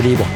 Libre.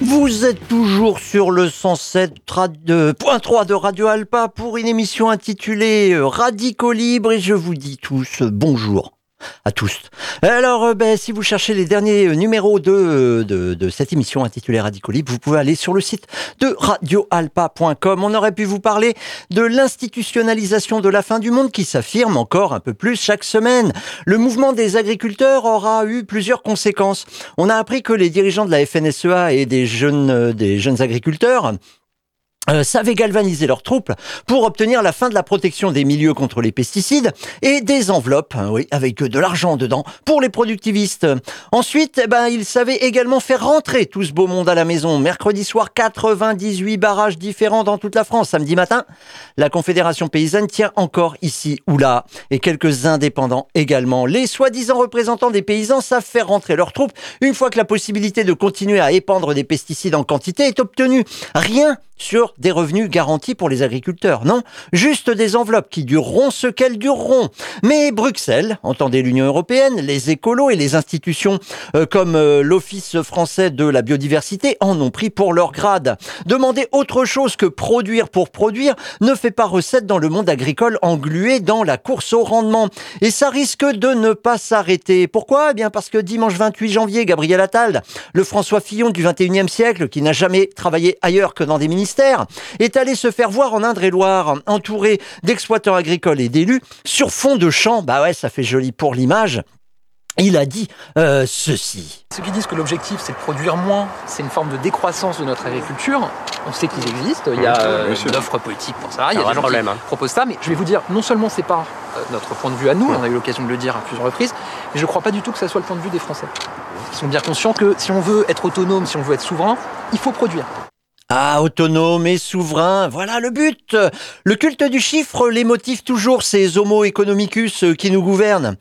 Vous êtes toujours sur le 107.3 de Radio Alpa pour une émission intitulée Radicaux Libre et je vous dis tous bonjour à tous. Alors, euh, ben, si vous cherchez les derniers euh, numéros de, de, de cette émission intitulée Radicaux Libre, vous pouvez aller sur le site de radioalpa.com. On aurait pu vous parler de l'institutionnalisation de la fin du monde qui s'affirme encore un peu plus chaque semaine. Le mouvement des agriculteurs aura eu plusieurs conséquences. On a appris que les dirigeants de la FNSEA et des jeunes, euh, des jeunes agriculteurs euh, savaient galvaniser leurs troupes pour obtenir la fin de la protection des milieux contre les pesticides et des enveloppes, hein, oui, avec de l'argent dedans, pour les productivistes. Ensuite, eh ben, ils savaient également faire rentrer tout ce beau monde à la maison. Mercredi soir, 98 barrages différents dans toute la France. Samedi matin, la Confédération paysanne tient encore ici ou là, et quelques indépendants également. Les soi-disant représentants des paysans savent faire rentrer leurs troupes une fois que la possibilité de continuer à épandre des pesticides en quantité est obtenue. Rien sur des revenus garantis pour les agriculteurs. Non, juste des enveloppes qui dureront ce qu'elles dureront. Mais Bruxelles, entendez l'Union européenne, les écolos et les institutions euh, comme euh, l'Office français de la biodiversité en ont pris pour leur grade. Demander autre chose que produire pour produire ne fait pas recette dans le monde agricole englué dans la course au rendement. Et ça risque de ne pas s'arrêter. Pourquoi? Eh bien parce que dimanche 28 janvier, Gabriel Attal, le François Fillon du 21e siècle, qui n'a jamais travaillé ailleurs que dans des ministères, est allé se faire voir en Indre-et-Loire, entouré d'exploitants agricoles et d'élus, sur fond de champs. Bah ouais, ça fait joli pour l'image. Il a dit euh, ceci. Ceux qui disent que l'objectif c'est de produire moins, c'est une forme de décroissance de notre agriculture. On sait qu'ils existent, il y a euh, une offre politique pour ça, il y a des gens problème, qui hein. proposent ça, mais je vais vous dire, non seulement c'est pas euh, notre point de vue à nous, on a eu l'occasion de le dire à plusieurs reprises, mais je ne crois pas du tout que ça soit le point de vue des Français. Ils sont bien conscients que si on veut être autonome, si on veut être souverain, il faut produire. Ah, autonome et souverain, voilà le but. Le culte du chiffre les motive toujours, ces homo economicus qui nous gouvernent.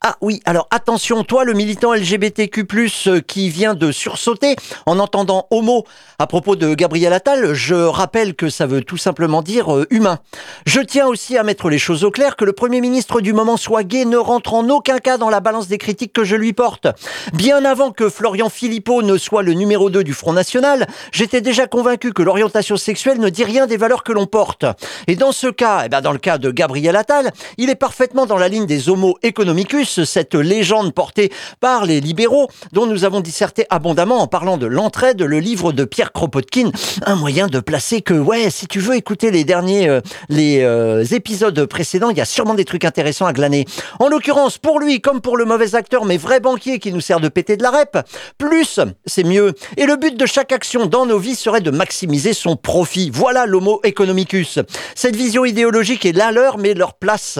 Ah oui, alors attention, toi le militant LGBTQ+, euh, qui vient de sursauter en entendant homo à propos de Gabriel Attal, je rappelle que ça veut tout simplement dire euh, humain. Je tiens aussi à mettre les choses au clair que le Premier ministre du moment soit gay ne rentre en aucun cas dans la balance des critiques que je lui porte. Bien avant que Florian Philippot ne soit le numéro 2 du Front National, j'étais déjà convaincu que l'orientation sexuelle ne dit rien des valeurs que l'on porte. Et dans ce cas, eh ben dans le cas de Gabriel Attal, il est parfaitement dans la ligne des homo economicus cette légende portée par les libéraux dont nous avons disserté abondamment en parlant de l'entraide, le livre de Pierre Kropotkin, un moyen de placer que, ouais, si tu veux écouter les derniers, euh, les euh, épisodes précédents, il y a sûrement des trucs intéressants à glaner. En l'occurrence, pour lui, comme pour le mauvais acteur, mais vrai banquier qui nous sert de péter de la rep, plus, c'est mieux. Et le but de chaque action dans nos vies serait de maximiser son profit. Voilà l'homo economicus. Cette vision idéologique est la leur, mais leur place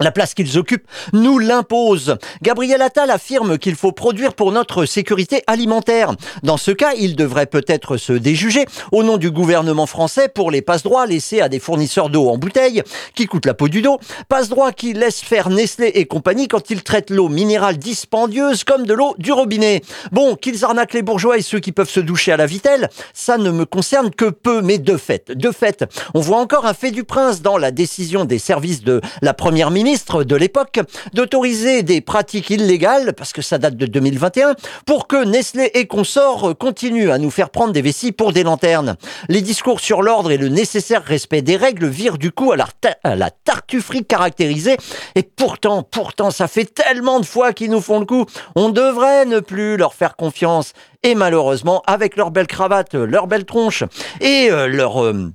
la place qu'ils occupent nous l'impose. Gabriel Attal affirme qu'il faut produire pour notre sécurité alimentaire. Dans ce cas, il devrait peut-être se déjuger au nom du gouvernement français pour les passe-droits laissés à des fournisseurs d'eau en bouteille qui coûtent la peau du dos. Passe-droits qui laissent faire Nestlé et compagnie quand ils traitent l'eau minérale dispendieuse comme de l'eau du robinet. Bon, qu'ils arnaquent les bourgeois et ceux qui peuvent se doucher à la vitelle, ça ne me concerne que peu, mais de fait, de fait, on voit encore un fait du prince dans la décision des services de la première ministre ministre de l'époque d'autoriser des pratiques illégales, parce que ça date de 2021, pour que Nestlé et consorts continuent à nous faire prendre des vessies pour des lanternes. Les discours sur l'ordre et le nécessaire respect des règles virent du coup à la, tartufferie caractérisée. Et pourtant, pourtant, ça fait tellement de fois qu'ils nous font le coup. On devrait ne plus leur faire confiance. Et malheureusement, avec leur belle cravate, leur belle tronche et euh, leur... Euh,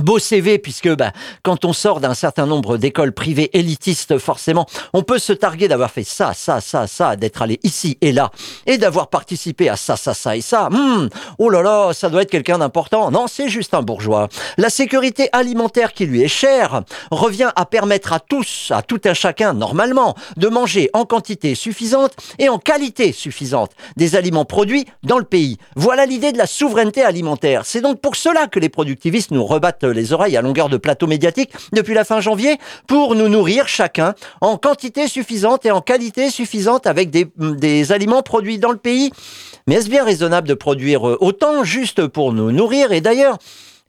beau CV puisque bah, quand on sort d'un certain nombre d'écoles privées élitistes forcément on peut se targuer d'avoir fait ça ça ça ça d'être allé ici et là et d'avoir participé à ça ça ça et ça. Hmm, oh là là ça doit être quelqu'un d'important. Non c'est juste un bourgeois. La sécurité alimentaire qui lui est chère revient à permettre à tous à tout un chacun normalement de manger en quantité suffisante et en qualité suffisante des aliments produits dans le pays. Voilà l'idée de la souveraineté alimentaire. C'est donc pour cela que les productivistes nous rebattent les oreilles à longueur de plateau médiatique depuis la fin janvier pour nous nourrir chacun en quantité suffisante et en qualité suffisante avec des, des aliments produits dans le pays. Mais est-ce bien raisonnable de produire autant juste pour nous nourrir? Et d'ailleurs,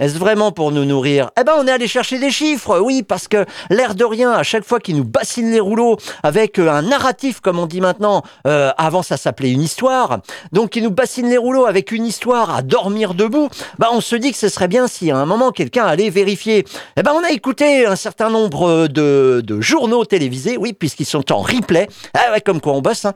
est-ce vraiment pour nous nourrir? Eh ben, on est allé chercher des chiffres, oui, parce que l'air de rien, à chaque fois qu'il nous bassine les rouleaux avec euh, un narratif, comme on dit maintenant, euh, avant ça s'appelait une histoire, donc il nous bassine les rouleaux avec une histoire à dormir debout, bah on se dit que ce serait bien si à un moment quelqu'un allait vérifier. Eh ben, on a écouté un certain nombre de, de journaux télévisés, oui, puisqu'ils sont en replay. Ah ouais, comme quoi on bosse, hein.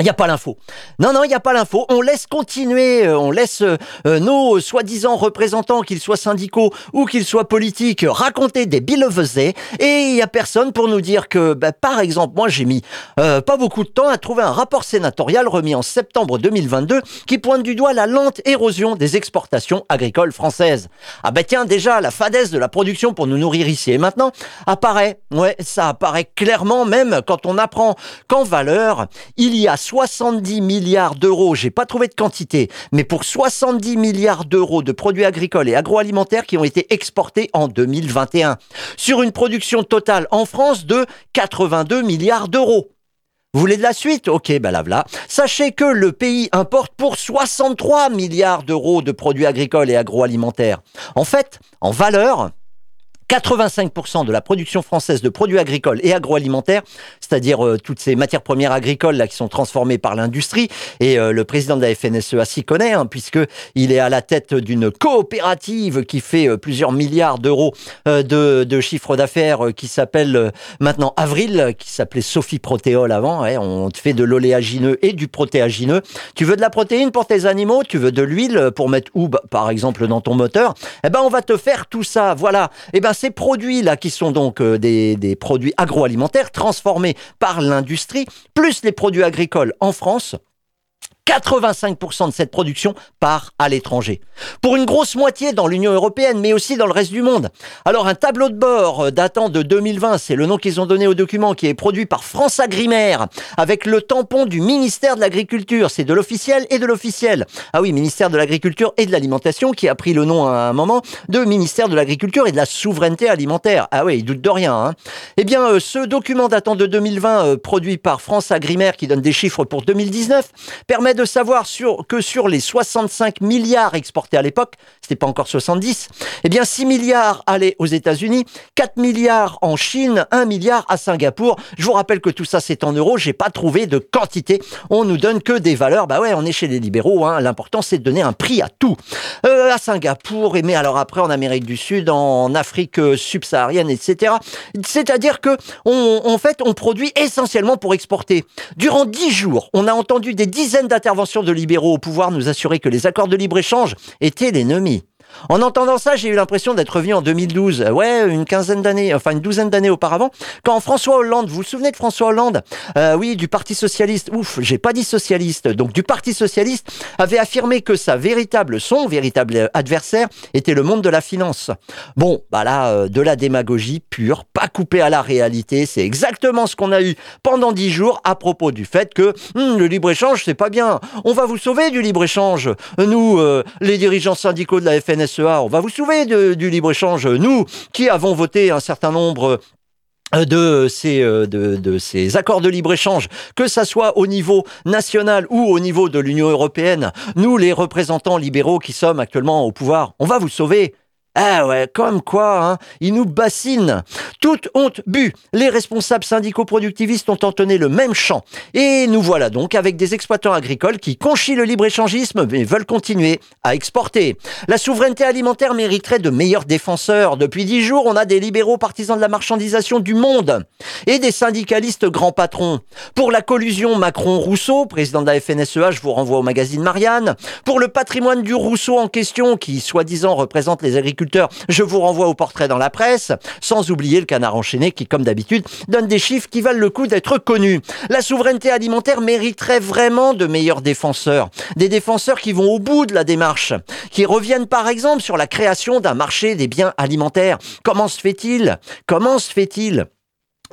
Il n'y a pas l'info. Non, non, il n'y a pas l'info. On laisse continuer, euh, on laisse euh, euh, nos soi-disant représentants, qu'ils soient syndicaux ou qu'ils soient politiques, raconter des bilevesés. Et il n'y a personne pour nous dire que, bah, par exemple, moi j'ai mis pas beaucoup de temps à trouver un rapport sénatorial remis en septembre 2022 qui pointe du doigt la lente érosion des exportations agricoles françaises. Ah ben tiens, déjà, la fadesse de la production pour nous nourrir ici et maintenant apparaît. Ouais, ça apparaît clairement même quand on apprend qu'en valeur, il y a 70 milliards d'euros, j'ai pas trouvé de quantité, mais pour 70 milliards d'euros de produits agricoles et agroalimentaires qui ont été exportés en 2021, sur une production totale en France de 82 milliards d'euros. Vous voulez de la suite? Ok, ben là voilà. Sachez que le pays importe pour 63 milliards d'euros de produits agricoles et agroalimentaires. En fait, en valeur, 85% de la production française de produits agricoles et agroalimentaires, c'est-à-dire euh, toutes ces matières premières agricoles là qui sont transformées par l'industrie. Et euh, le président de la FNSEA s'y connaît, hein, puisque est à la tête d'une coopérative qui fait euh, plusieurs milliards d'euros de, de, chiffre d'affaires, qui s'appelle maintenant Avril, qui s'appelait Sophie Protéol avant. On te fait de l'oléagineux et du protéagineux. Tu veux de la protéine pour tes animaux? Tu veux de l'huile pour mettre où, bah, par exemple, dans ton moteur Eh ben, on va te faire tout ça. Voilà. Eh ben, ces produits-là, qui sont donc euh, des, des produits agroalimentaires transformés par l'industrie, plus les produits agricoles en France, 85% de cette production part à l'étranger. Pour une grosse moitié dans l'Union européenne, mais aussi dans le reste du monde. Alors un tableau de bord euh, datant de 2020, c'est le nom qu'ils ont donné au document, qui est produit par France Agrimaire, avec le tampon du ministère de l'Agriculture. C'est de l'officiel et de l'officiel. Ah oui, ministère de l'Agriculture et de l'Alimentation, qui a pris le nom à un moment de ministère de l'Agriculture et de la Souveraineté Alimentaire. Ah oui, il doute de rien. Hein. Eh bien, euh, ce document datant de 2020, euh, produit par France Agrimaire, qui donne des chiffres pour 2019, permet de de savoir que sur les 65 milliards exportés à l'époque, c'était pas encore 70, eh bien 6 milliards allaient aux États-Unis, 4 milliards en Chine, 1 milliard à Singapour. Je vous rappelle que tout ça c'est en euros, j'ai pas trouvé de quantité. On nous donne que des valeurs. Bah ouais, on est chez les libéraux, hein. l'important c'est de donner un prix à tout. Euh, à Singapour, et mais alors après en Amérique du Sud, en Afrique subsaharienne, etc. C'est-à-dire que en fait on produit essentiellement pour exporter. Durant 10 jours, on a entendu des dizaines d'interventions intervention de libéraux au pouvoir nous assurer que les accords de libre-échange étaient l'ennemi. En entendant ça, j'ai eu l'impression d'être revenu en 2012, ouais, une quinzaine d'années, enfin une douzaine d'années auparavant, quand François Hollande, vous vous souvenez de François Hollande? Euh, Oui, du Parti Socialiste, ouf, j'ai pas dit socialiste, donc du Parti Socialiste, avait affirmé que sa véritable, son véritable adversaire était le monde de la finance. Bon, bah là, euh, de la démagogie pure, pas coupée à la réalité, c'est exactement ce qu'on a eu pendant dix jours à propos du fait que hum, le libre-échange, c'est pas bien, on va vous sauver du libre-échange. Nous, euh, les dirigeants syndicaux de la FN on va vous souvenir du libre-échange, nous qui avons voté un certain nombre euh, de ces, euh, de, de, ces accords de libre-échange, que ça soit au niveau national ou au niveau de l'Union européenne, nous, les représentants libéraux qui sommes actuellement au pouvoir, on va vous sauver. Ah ouais, comme quoi, hein, ils nous bassinent. Toute honte bu. Les responsables syndicaux productivistes ont entonné le même chant. Et nous voilà donc avec des exploitants agricoles qui conchient le libre-échangisme mais veulent continuer à exporter. La souveraineté alimentaire mériterait de meilleurs défenseurs. Depuis dix jours, on a des libéraux partisans de la marchandisation du monde et des syndicalistes grands patrons. Pour la collusion Macron-Rousseau, président de la FNSEA, je vous renvoie au magazine Marianne. Pour le patrimoine du Rousseau en question, qui soi-disant représente les agriculteurs je vous renvoie au portrait dans la presse, sans oublier le canard enchaîné qui, comme d'habitude, donne des chiffres qui valent le coup d'être connus. La souveraineté alimentaire mériterait vraiment de meilleurs défenseurs. Des défenseurs qui vont au bout de la démarche, qui reviennent par exemple sur la création d'un marché des biens alimentaires. Comment se fait-il? Comment se fait-il?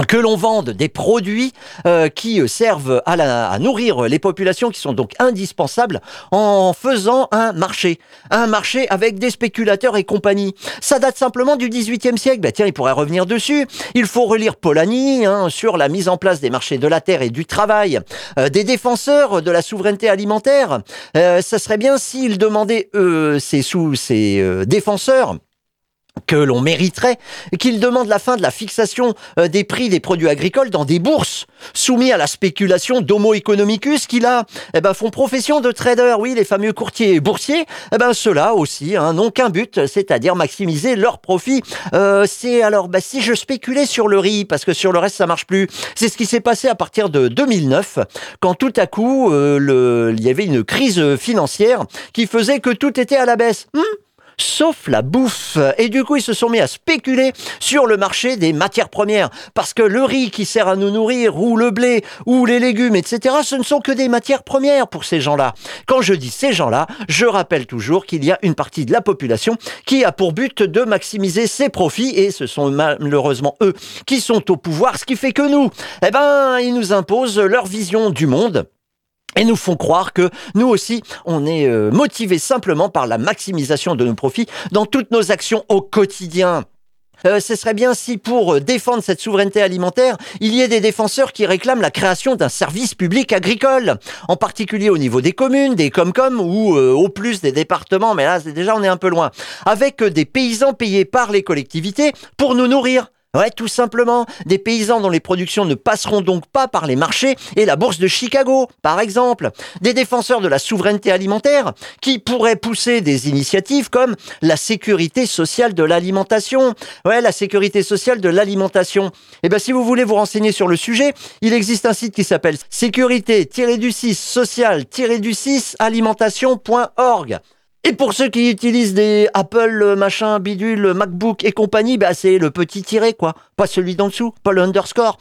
Que l'on vende des produits euh, qui euh, servent à, nourrir les populations qui sont donc indispensables en faisant un marché. Un marché avec des spéculateurs et compagnie. Ça date simplement du XVIIIe siècle. Bah tiens, il pourrait revenir dessus. Il faut relire Polanyi hein, sur la mise en place des marchés de la terre et du travail, euh, des défenseurs de la souveraineté alimentaire. Euh, ça serait bien s'il demandait euh, ses, sous, ses défenseurs que l'on mériterait, qu'il demande la fin de la fixation euh, des prix des produits agricoles dans des bourses, soumis à la spéculation d'Homo economicus qui là eh ben, font profession de traders, oui, les fameux courtiers boursiers, eh ben, ceux-là aussi hein, n'ont qu'un but, c'est-à-dire maximiser leurs profits. Euh, c'est alors, bah, si je spéculais sur le riz, parce que sur le reste ça marche plus, c'est ce qui s'est passé à partir de 2009, quand tout à coup euh, le, il y avait une crise financière qui faisait que tout était à la baisse. Hmm sauf la bouffe. Et du coup, ils se sont mis à spéculer sur le marché des matières premières. Parce que le riz qui sert à nous nourrir, ou le blé, ou les légumes, etc., ce ne sont que des matières premières pour ces gens-là. Quand je dis ces gens-là, je rappelle toujours qu'il y a une partie de la population qui a pour but de maximiser ses profits, et ce sont malheureusement eux qui sont au pouvoir, ce qui fait que nous, eh ben, ils nous imposent leur vision du monde et nous font croire que nous aussi, on est euh, motivés simplement par la maximisation de nos profits dans toutes nos actions au quotidien. Euh, ce serait bien si pour euh, défendre cette souveraineté alimentaire, il y ait des défenseurs qui réclament la création d'un service public agricole, en particulier au niveau des communes, des comcom ou au plus des départements, mais là déjà on est un peu loin, avec des paysans payés par les collectivités pour nous nourrir. Ouais, tout simplement, des paysans dont les productions ne passeront donc pas par les marchés et la bourse de Chicago, par exemple. Des défenseurs de la souveraineté alimentaire qui pourraient pousser des initiatives comme la sécurité sociale de l'alimentation. Ouais, la sécurité sociale de l'alimentation. Eh bien, si vous voulez vous renseigner sur le sujet, il existe un site qui s'appelle sécurité-du-6 social-du-6 alimentation.org. Et pour ceux qui utilisent des Apple, euh, machin, bidule, MacBook et compagnie, bah c'est le petit tiré, quoi. Pas celui d'en dessous, pas le underscore.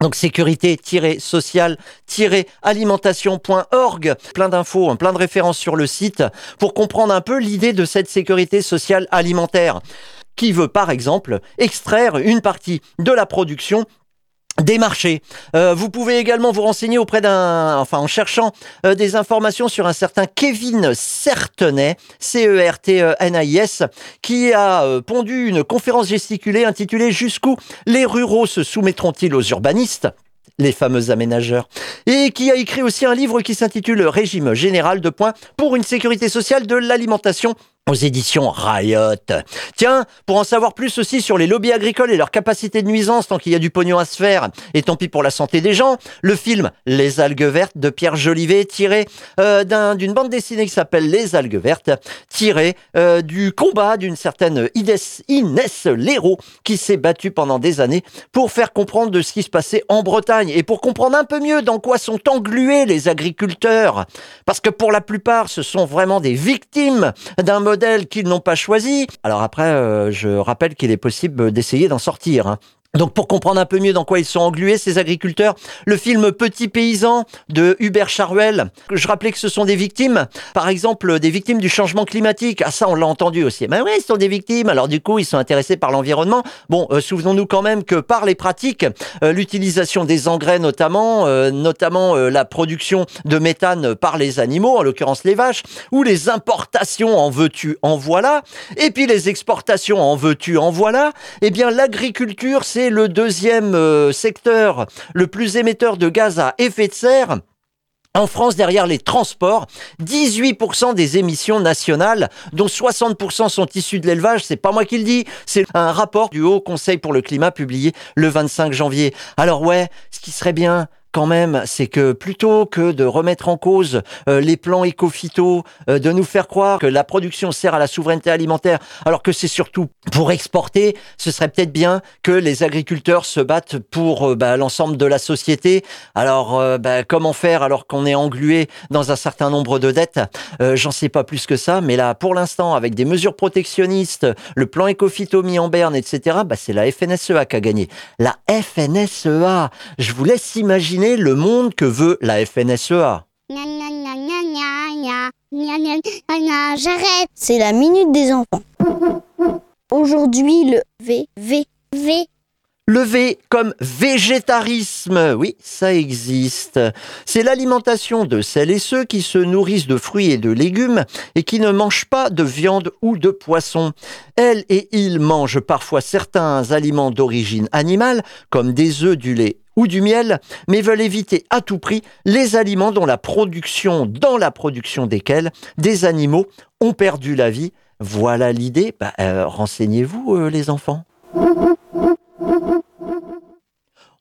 Donc sécurité-social-alimentation.org, plein d'infos, hein, plein de références sur le site pour comprendre un peu l'idée de cette sécurité sociale alimentaire qui veut par exemple extraire une partie de la production des marchés. Euh, vous pouvez également vous renseigner auprès d'un, enfin en cherchant euh, des informations sur un certain Kevin Certenay, C-E-R-T-N-A-I-S, qui a euh, pondu une conférence gesticulée intitulée Jusqu'où les ruraux se soumettront-ils aux urbanistes? Les fameux aménageurs, et qui a écrit aussi un livre qui s'intitule Régime général de points pour une sécurité sociale de l'alimentation aux éditions Riot. Tiens, pour en savoir plus aussi sur les lobbies agricoles et leur capacité de nuisance tant qu'il y a du pognon à se faire, et tant pis pour la santé des gens, le film Les algues vertes de Pierre Jolivet, tiré euh, d'une bande dessinée qui s'appelle Les algues vertes, tiré euh, du combat d'une certaine Inès, Inès qui s'est battue pendant des années pour faire comprendre de ce qui se passait en Bretagne et pour comprendre un peu mieux dans quoi sont englués les agriculteurs. Parce que pour la plupart, ce sont vraiment des victimes d'un mode qu'ils n'ont pas choisi. Alors après, euh, je rappelle qu'il est possible d'essayer d'en sortir. Hein. Donc pour comprendre un peu mieux dans quoi ils sont englués, ces agriculteurs, le film Petit paysan de Hubert Charuel, je rappelais que ce sont des victimes, par exemple des victimes du changement climatique. Ah ça on l'a entendu aussi. Mais oui, ils sont des victimes. Alors du coup, ils sont intéressés par l'environnement. Bon, euh, souvenons-nous quand même que par les pratiques, euh, l'utilisation des engrais notamment, euh, notamment la production de méthane par les animaux, en l'occurrence les vaches, ou les importations en veux-tu, en voilà, et puis les exportations en veux-tu, en voilà, eh bien l'agriculture c'est le deuxième euh, secteur le plus émetteur de gaz à effet de serre. En France, derrière les transports, 18% des émissions nationales, dont 60% sont issues de l'élevage, c'est pas moi qui le dis, c'est un rapport du Haut Conseil pour le climat publié le 25 janvier. Alors ouais, ce qui serait bien, même, c'est que plutôt que de remettre en cause euh, les plans éco-phyto, euh, de nous faire croire que la production sert à la souveraineté alimentaire, alors que c'est surtout pour exporter, ce serait peut-être bien que les agriculteurs se battent pour euh, bah, l'ensemble de la société. Alors, bah, comment faire alors qu'on est englué dans un certain nombre de dettes? J'en sais pas plus que ça, mais là, pour l'instant, avec des mesures protectionnistes, le plan éco-phyto mis en berne, etc., bah, c'est la FNSEA qui a gagné. La FNSEA, je vous laisse imaginer le monde que veut la FNSEA. J'arrête. C'est la minute des enfants. Aujourd'hui, le V, V, V. Le V comme végétarisme, oui, ça existe. C'est l'alimentation de celles et ceux qui se nourrissent de fruits et de légumes et qui ne mangent pas de viande ou de poisson. Elles et ils mangent parfois certains aliments d'origine animale, comme des œufs, du lait ou du miel, mais veulent éviter à tout prix les aliments dont la production, dans la production desquels des animaux ont perdu la vie. Voilà l'idée. Bah, euh, renseignez-vous, euh, les enfants.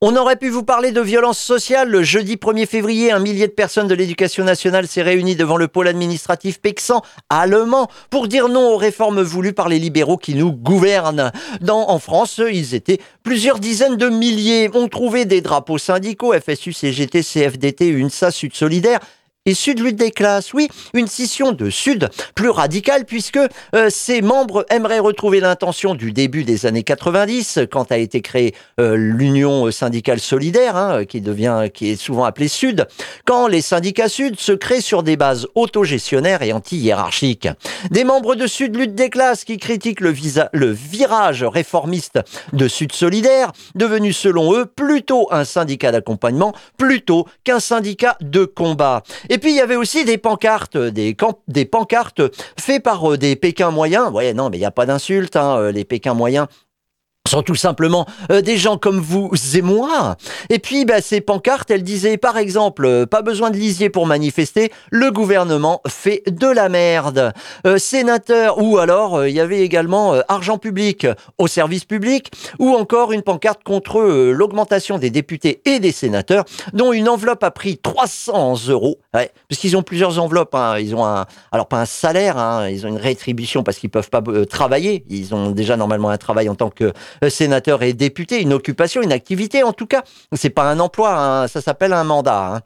On aurait pu vous parler de violence sociale. Le jeudi 1er février, un millier de personnes de l'éducation nationale s'est réuni devant le pôle administratif Pexan allemand pour dire non aux réformes voulues par les libéraux qui nous gouvernent. En France, ils étaient plusieurs dizaines de milliers. ont trouvé des drapeaux syndicaux, FSU, CGT, CFDT, UNSA, Sud Solidaire et Sud Lutte des classes. Oui, une scission de Sud plus radicale puisque euh, ses membres aimeraient retrouver l'intention du début des années 90 quand a été créée euh, l'Union syndicale solidaire, hein, qui devient, qui est souvent appelée Sud, quand les syndicats Sud se créent sur des bases autogestionnaires et anti-hiérarchiques. Des membres de Sud Lutte des classes qui critiquent le, visa, le virage réformiste de Sud solidaire, devenu selon eux plutôt un syndicat d'accompagnement plutôt qu'un syndicat de combat. Puis il y avait aussi des pancartes, des, des pancartes faites par euh, des Pékins moyens. Ouais, non, mais il n'y a pas d'insulte, hein, euh, les Pékins moyens sont tout simplement euh, des gens comme vous et moi. Et puis, bah, ces pancartes, elles disaient, par exemple, euh, pas besoin de lisier pour manifester, le gouvernement fait de la merde. Euh, sénateur, ou alors, il y avait également argent public au service public, ou encore une pancarte contre l'augmentation des députés et des sénateurs, dont une enveloppe a pris 300 euros, ouais, parce qu'ils ont plusieurs enveloppes, hein. ils ont un, alors pas un salaire, hein, ils ont une rétribution parce qu'ils peuvent pas travailler, ils ont déjà normalement un travail en tant que euh, sénateur et député, une occupation, une activité en tout cas. C'est pas un emploi, hein, ça s'appelle un mandat. Hein.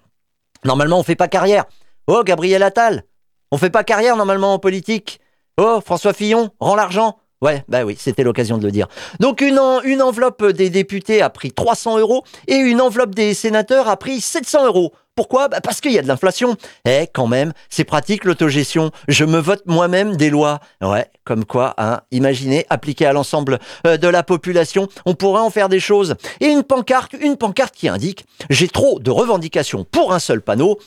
Normalement, on fait pas carrière. Oh, Gabriel Attal, on fait pas carrière normalement en politique. Oh, François Fillon, rend l'argent. Ouais, bah oui, c'était l'occasion de le dire. Donc une, une enveloppe des députés a pris 300 euros et une enveloppe des sénateurs a pris 700 euros. Pourquoi? Bah Parce qu'il y a de l'inflation. Eh, quand même, c'est pratique l'autogestion. Je me vote moi-même des lois. Ouais, comme quoi, hein, imaginez, appliquer à l'ensemble euh, de la population, on pourrait en faire des choses. Et une pancarte, une pancarte qui indique « J'ai trop de revendications pour un seul panneau ».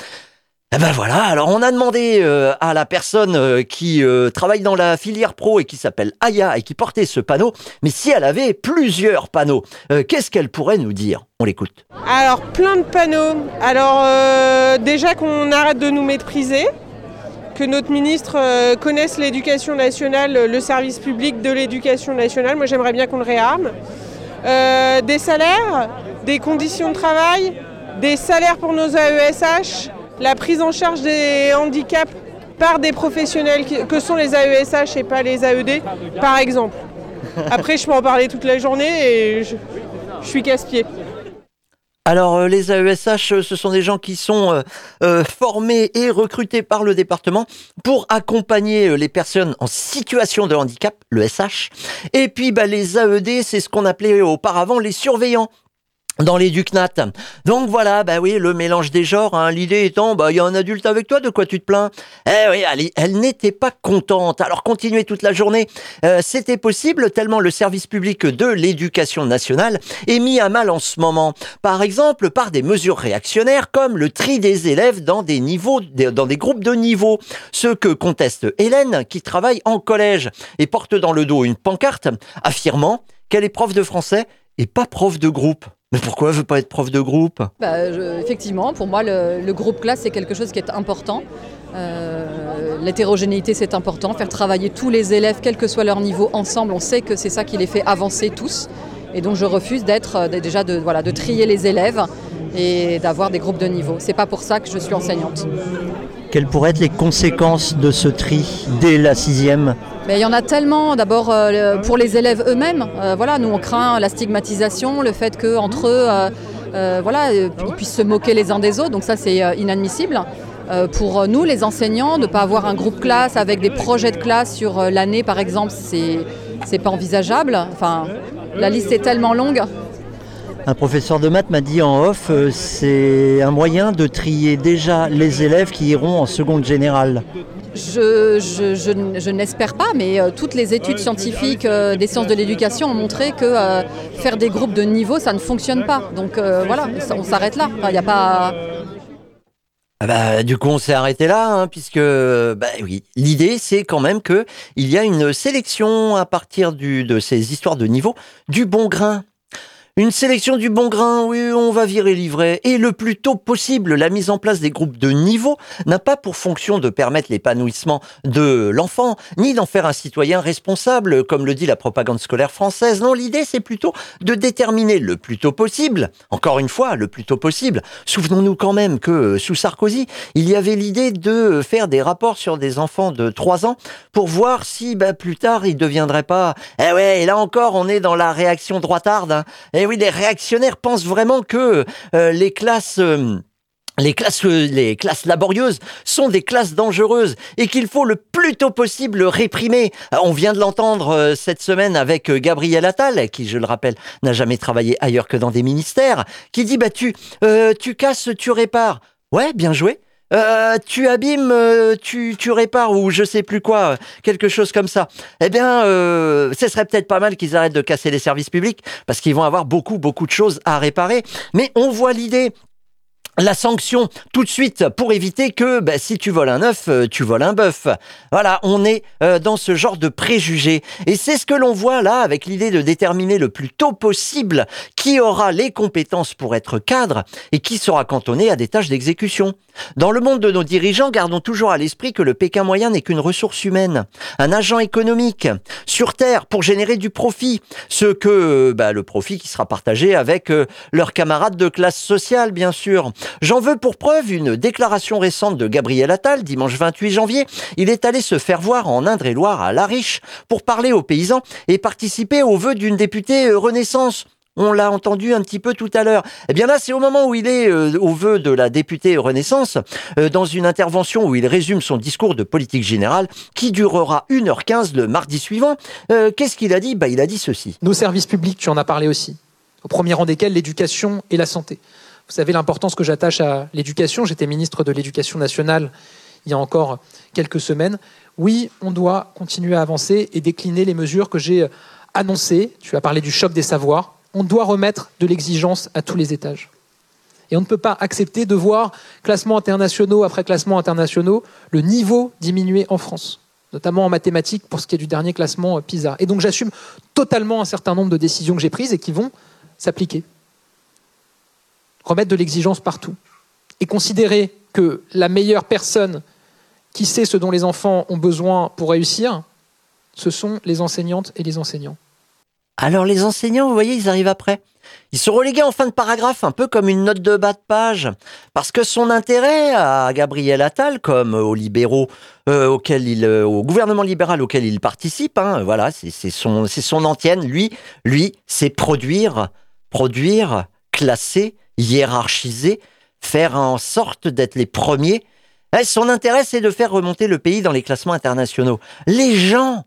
Eh ben voilà, alors on a demandé euh, à la personne euh, qui euh, travaille dans la filière pro et qui s'appelle Aya et qui portait ce panneau, mais si elle avait plusieurs panneaux, qu'est-ce qu'elle pourrait nous dire? On l'écoute. Alors plein de panneaux. Alors déjà qu'on arrête de nous mépriser, que notre ministre connaisse l'éducation nationale, le service public de l'éducation nationale. Moi j'aimerais bien qu'on le réarme. des salaires, des conditions de travail, des salaires pour nos AESH la prise en charge des handicaps par des professionnels que sont les AESH et pas les AED, par exemple. Après, je peux en parler toute la journée et je, suis casse-pied. Alors euh, les AESH, euh, ce sont des gens qui sont euh, formés et recrutés par le département pour accompagner les personnes en situation de handicap, le SH. Et puis bah, les AED, c'est ce qu'on appelait auparavant les surveillants dans les. Donc voilà, bah oui, le mélange des genres, hein. l'idée étant, bah il y a un adulte avec toi, de quoi tu te plains? Eh oui, elle, elle n'était pas contente, alors continuer toute la journée, euh, c'était possible tellement le service public de l'éducation nationale est mis à mal en ce moment. Par exemple, par des mesures réactionnaires comme le tri des élèves dans des niveaux, dans des groupes de niveau. Ce que conteste Hélène, qui travaille en collège et porte dans le dos une pancarte affirmant qu'elle est prof de français et pas prof de groupe. Mais pourquoi elle veut pas être prof de groupe? Bah, Effectivement, pour moi, le, groupe classe, c'est quelque chose qui est important. Euh, l'hétérogénéité, c'est important. Faire travailler tous les élèves, quel que soit leur niveau, ensemble, on sait que c'est ça qui les fait avancer tous. Et donc, je refuse d'être euh, déjà de, voilà, de trier les élèves et d'avoir des groupes de niveau. C'est pas pour ça que je suis enseignante. Quelles pourraient être les conséquences de ce tri dès la sixième? Il y en a tellement, d'abord euh, pour les élèves eux-mêmes. Euh, voilà, nous on craint la stigmatisation, le fait qu'entre eux, euh, voilà, ils puissent se moquer les uns des autres, donc ça c'est inadmissible. pour nous, les enseignants, de ne pas avoir un groupe classe avec des projets de classe sur l'année, par exemple, c'est pas envisageable. Enfin, la liste est tellement longue. Un professeur de maths m'a dit en off, c'est un moyen de trier déjà les élèves qui iront en seconde générale. Je, je, n'espère pas, mais euh, toutes les études scientifiques euh, des sciences de l'éducation ont montré que euh, faire des groupes de niveau, ça ne fonctionne pas. Donc voilà, on s'arrête là. Il n'y a pas. Ah bah, du coup, on s'est arrêté là, hein, puisque bah, oui, l'idée, c'est quand même que il y a une sélection à partir du, de ces histoires de niveau du bon grain. Une sélection du bon grain, oui, on va virer livret. Et le plus tôt possible, la mise en place des groupes de niveau n'a pas pour fonction de permettre l'épanouissement de l'enfant, ni d'en faire un citoyen responsable, comme le dit la propagande scolaire française. Non, l'idée, c'est plutôt de déterminer le plus tôt possible, encore une fois, le plus tôt possible. Souvenons-nous quand même que sous Sarkozy, il y avait l'idée de faire des rapports sur des enfants de 3 ans pour voir si bah, plus tard ils ne deviendraient pas... Eh ouais, et là encore, on est dans la réaction droitarde. Hein. Oui, les réactionnaires pensent vraiment que euh, les classes... Euh, les classes, euh, les classes laborieuses sont des classes dangereuses et qu'il faut le plus tôt possible réprimer. On vient de l'entendre cette semaine avec Gabriel Attal, qui, je le rappelle, n'a jamais travaillé ailleurs que dans des ministères, qui dit bah tu, tu casses, tu répares. Ouais, bien joué. Euh, tu abîmes, euh, tu, tu répares ou je sais plus quoi, quelque chose comme ça. Eh bien, euh, ce serait peut-être pas mal qu'ils arrêtent de casser les services publics parce qu'ils vont avoir beaucoup, beaucoup de choses à réparer. Mais on voit l'idée la sanction tout de suite pour éviter que bah, si tu voles un œuf, euh, tu voles un bœuf. Voilà, on est euh, dans ce genre de préjugés. Et c'est ce que l'on voit là avec l'idée de déterminer le plus tôt possible qui aura les compétences pour être cadre et qui sera cantonné à des tâches d'exécution. Dans le monde de nos dirigeants, gardons toujours à l'esprit que le Pékin moyen n'est qu'une ressource humaine, un agent économique sur Terre pour générer du profit. Ce que bah, le profit qui sera partagé avec euh, leurs camarades de classe sociale, bien sûr. J'en veux pour preuve une déclaration récente de Gabriel Attal, dimanche 28 janvier. Il est allé se faire voir en Indre-et-Loire à La Riche pour parler aux paysans et participer au vœu d'une députée euh, Renaissance. On l'a entendu un petit peu tout à l'heure. Eh bien là, c'est au moment où il est euh, au vœu de la députée Renaissance, euh, dans une intervention où il résume son discours de politique générale, qui durera 1h15 le mardi suivant. Qu'est-ce qu'il a dit? Bah, Il a dit ceci. Nos services publics, tu en as parlé aussi, au premier rang desquels l'éducation et la santé. Vous savez l'importance que j'attache à l'éducation. J'étais ministre de l'Éducation nationale il y a encore quelques semaines. Oui, on doit continuer à avancer et décliner les mesures que j'ai annoncées. Tu as parlé du choc des savoirs. On doit remettre de l'exigence à tous les étages. Et on ne peut pas accepter de voir, classement internationaux après classement internationaux, le niveau diminuer en France, notamment en mathématiques pour ce qui est du dernier classement PISA. Et donc j'assume totalement un certain nombre de décisions que j'ai prises et qui vont s'appliquer remettre de l'exigence partout et considérer que la meilleure personne qui sait ce dont les enfants ont besoin pour réussir, ce sont les enseignantes et les enseignants. Alors les enseignants, vous voyez, ils arrivent après. Ils sont relégués en fin de paragraphe, un peu comme une note de bas de page, parce que son intérêt à Gabriel Attal, comme aux libéraux euh, auquel il, euh, au gouvernement libéral auquel il participe, hein, voilà, c'est son, son antienne. Lui, lui, c'est produire, produire, classer hiérarchiser, faire en sorte d'être les premiers. Eh, son intérêt, c'est de faire remonter le pays dans les classements internationaux. Les gens,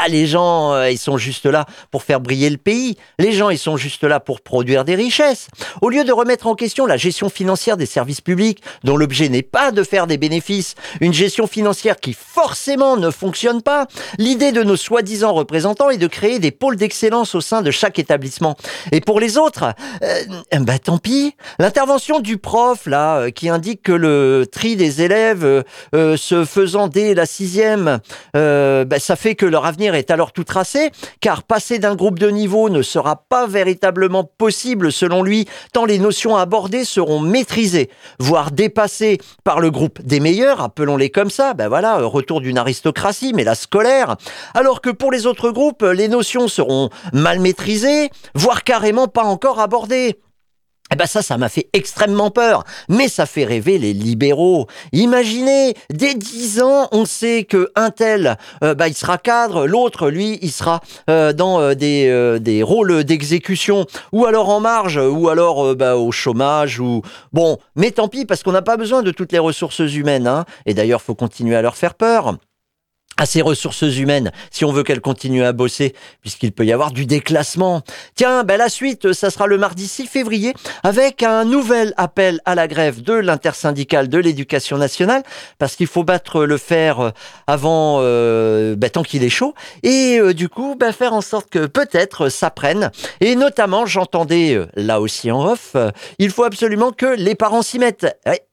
ah, les gens, euh, ils sont juste là pour faire briller le pays. Les gens, ils sont juste là pour produire des richesses. Au lieu de remettre en question la gestion financière des services publics, dont l'objet n'est pas de faire des bénéfices, une gestion financière qui forcément ne fonctionne pas, l'idée de nos soi-disant représentants est de créer des pôles d'excellence au sein de chaque établissement. Et pour les autres, euh, bah tant pis. L'intervention du prof, là, euh, qui indique que le tri des élèves se faisant dès la sixième, bah, ça fait que leur avenir est alors tout tracé, car passer d'un groupe de niveau ne sera pas véritablement possible selon lui, tant les notions abordées seront maîtrisées, voire dépassées par le groupe des meilleurs, appelons-les comme ça, ben voilà, retour d'une aristocratie, mais la scolaire, alors que pour les autres groupes, les notions seront mal maîtrisées, voire carrément pas encore abordées. Eh ben ça, ça m'a fait extrêmement peur. Mais ça fait rêver les libéraux. Imaginez, dès 10 ans, on sait que un tel, euh, bah, il sera cadre, l'autre, lui, il sera euh, dans euh, des, des rôles d'exécution, ou alors en marge, ou alors bah, au chômage, ou bon. Mais tant pis, parce qu'on n'a pas besoin de toutes les ressources humaines. Hein. Et d'ailleurs, faut continuer à leur faire peur. À ces ressources humaines si on veut qu'elles continuent à bosser, puisqu'il peut y avoir du déclassement. Tiens, ben la suite, ça sera le mardi 6 février avec un nouvel appel à la grève de l'intersyndicale de l'éducation nationale, parce qu'il faut battre le fer euh, avant, euh, ben, tant qu'il est chaud, et euh, du coup, ben, faire en sorte que peut-être ça prenne. Et notamment, j'entendais là aussi en off, il faut absolument que les parents s'y mettent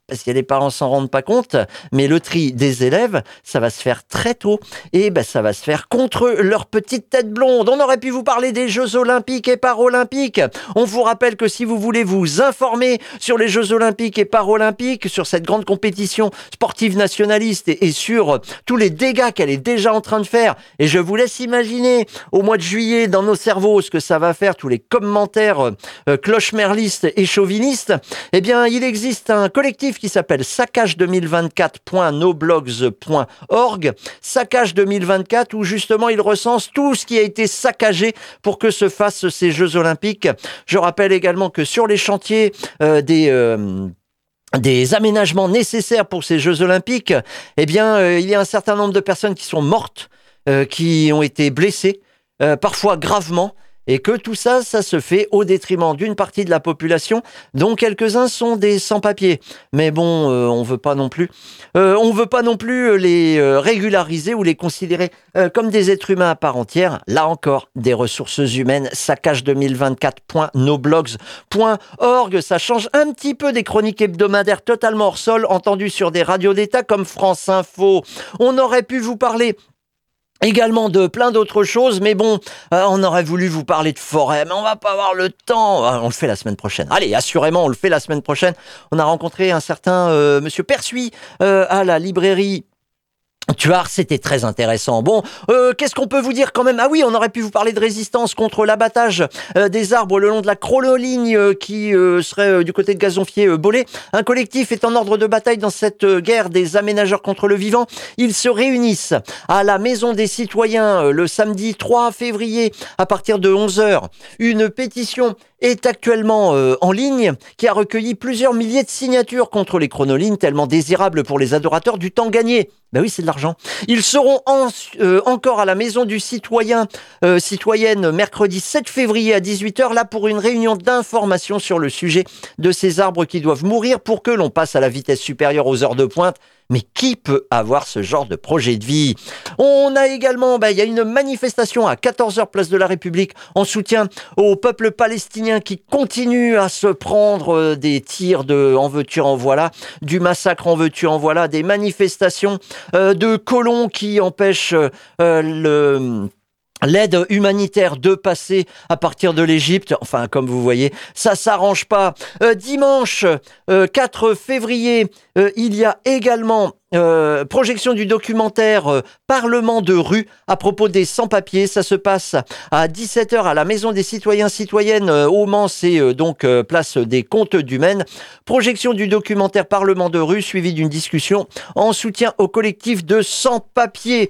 parce que les parents s'en rendent pas compte, mais le tri des élèves, ça va se faire très tôt et ben ça va se faire contre leur petite tête blonde. On aurait pu vous parler des Jeux olympiques et paralympiques. On vous rappelle que si vous voulez vous informer sur les Jeux olympiques et paralympiques, sur cette grande compétition sportive nationaliste et, sur tous les dégâts qu'elle est déjà en train de faire, et je vous laisse imaginer au mois de juillet dans nos cerveaux ce que ça va faire, tous les commentaires euh, cloche-merlistes et chauvinistes, eh bien il existe un collectif qui s'appelle saccage2024.noblogs.org. Saccage 2024 où justement il recense tout ce qui a été saccagé pour que se fassent ces Jeux Olympiques. Je rappelle également que sur les chantiers euh, des... Euh, des aménagements nécessaires pour ces Jeux Olympiques, eh euh, il y a un certain nombre de personnes qui sont mortes, qui ont été blessées, parfois gravement, et que tout ça, ça se fait au détriment d'une partie de la population, dont quelques-uns sont des sans-papiers. Mais bon, euh, on veut pas non plus, euh, on veut pas non plus euh, les régulariser ou les considérer comme des êtres humains à part entière. Là encore, des ressources humaines, saccage2024.noblogs.org. Ça change un petit peu des chroniques hebdomadaires totalement hors sol, entendues sur des radios d'État comme France Info. On aurait pu vous parler également de plein d'autres choses, mais bon, euh, on aurait voulu vous parler de forêt, mais on va pas avoir le temps. Euh, on le fait la semaine prochaine. Allez, assurément, on le fait la semaine prochaine. On a rencontré un certain euh, Monsieur Persuis à la librairie tu vois, c'était très intéressant. Bon, euh, qu'est-ce qu'on peut vous dire quand même? Ah oui, on aurait pu vous parler de résistance contre l'abattage euh, des arbres le long de la chronoligne euh, qui serait du côté de Gazonfier-Bolé. Un collectif est en ordre de bataille dans cette guerre des aménageurs contre le vivant. Ils se réunissent à la Maison des Citoyens le samedi 3 février à partir de 11h. Une pétition est actuellement euh, en ligne, qui a recueilli plusieurs milliers de signatures contre les chronolines tellement désirables pour les adorateurs du temps gagné. Ben oui, c'est de l'argent. Ils seront euh, encore à la maison du citoyen, euh, citoyenne, mercredi 7 février à 18h, là pour une réunion d'information sur le sujet de ces arbres qui doivent mourir pour que l'on passe à la vitesse supérieure aux heures de pointe mais qui peut avoir ce genre de projet de vie? On a également, bah, il y a une manifestation à 14h place de la République en soutien au peuple palestinien qui continue à se prendre euh, des tirs de en veux-tu en voilà, du massacre en veux-tu en voilà, des manifestations euh, de colons qui empêchent euh, le l'aide humanitaire de passer à partir de l'Égypte. Enfin, comme vous voyez, ça s'arrange pas. Euh, dimanche 4 euh, février, euh, il y a également projection du documentaire Parlement de rue à propos des sans-papiers. Ça se passe à 17h à la Maison des citoyens citoyennes au Mans, c'est donc place des comptes du Maine. Projection du documentaire Parlement de rue suivi d'une discussion en soutien au collectif de sans-papiers.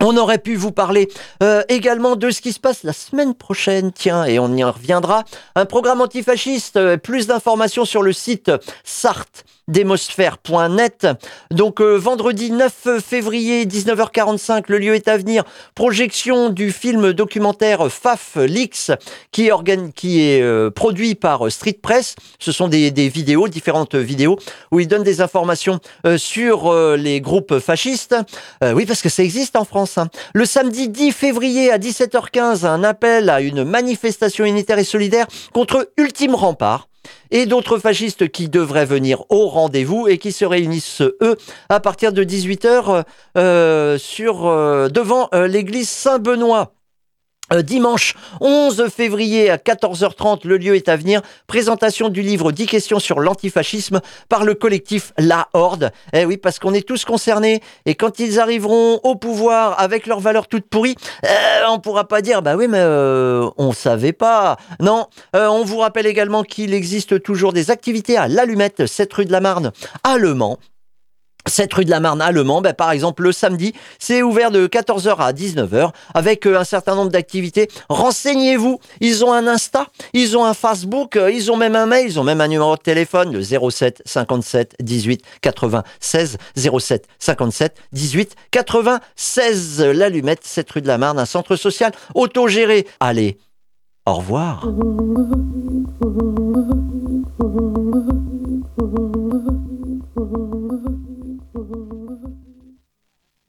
On aurait pu vous parler euh, également de ce qui se passe la semaine prochaine, tiens, et on y reviendra. Un programme antifasciste, euh, plus d'informations sur le site Sarthe démosphère.net. Donc euh, vendredi 9 février 19h45, le lieu est à venir. Projection du film documentaire Faf Lix qui est, euh, produit par Street Press. Ce sont des, des, vidéos, différentes vidéos où il donne des informations euh, sur les groupes fascistes. oui, parce que ça existe en France. Hein. Le samedi 10 février à 17h15, un appel à une manifestation unitaire et solidaire contre Ultime Rempart et d'autres fascistes qui devraient venir au rendez-vous et qui se réunissent, eux, à partir de 18h euh, sur, euh, devant euh, l'église Saint-Benoît. Euh, dimanche 11 février à 14h30, le lieu est à venir. Présentation du livre 10 questions sur l'antifascisme par le collectif La Horde. Eh oui, parce qu'on est tous concernés. Et quand ils arriveront au pouvoir avec leurs valeurs toutes pourries, euh, on pourra pas dire, bah oui, mais euh, on savait pas. Non, on vous rappelle également qu'il existe toujours des activités à l'Allumette, cette rue de la Marne, à Le Mans cette rue de la Marne allemand, ben, par exemple, le samedi, c'est ouvert de 14h à 19h avec euh, un certain nombre d'activités. Renseignez-vous. Ils ont un Insta, ils ont un Facebook, euh, ils ont même un mail, ils ont même un numéro de téléphone, le 07 57 18 96 07 57 18 96. L'allumette, cette rue de la Marne, un centre social autogéré. Allez, au revoir.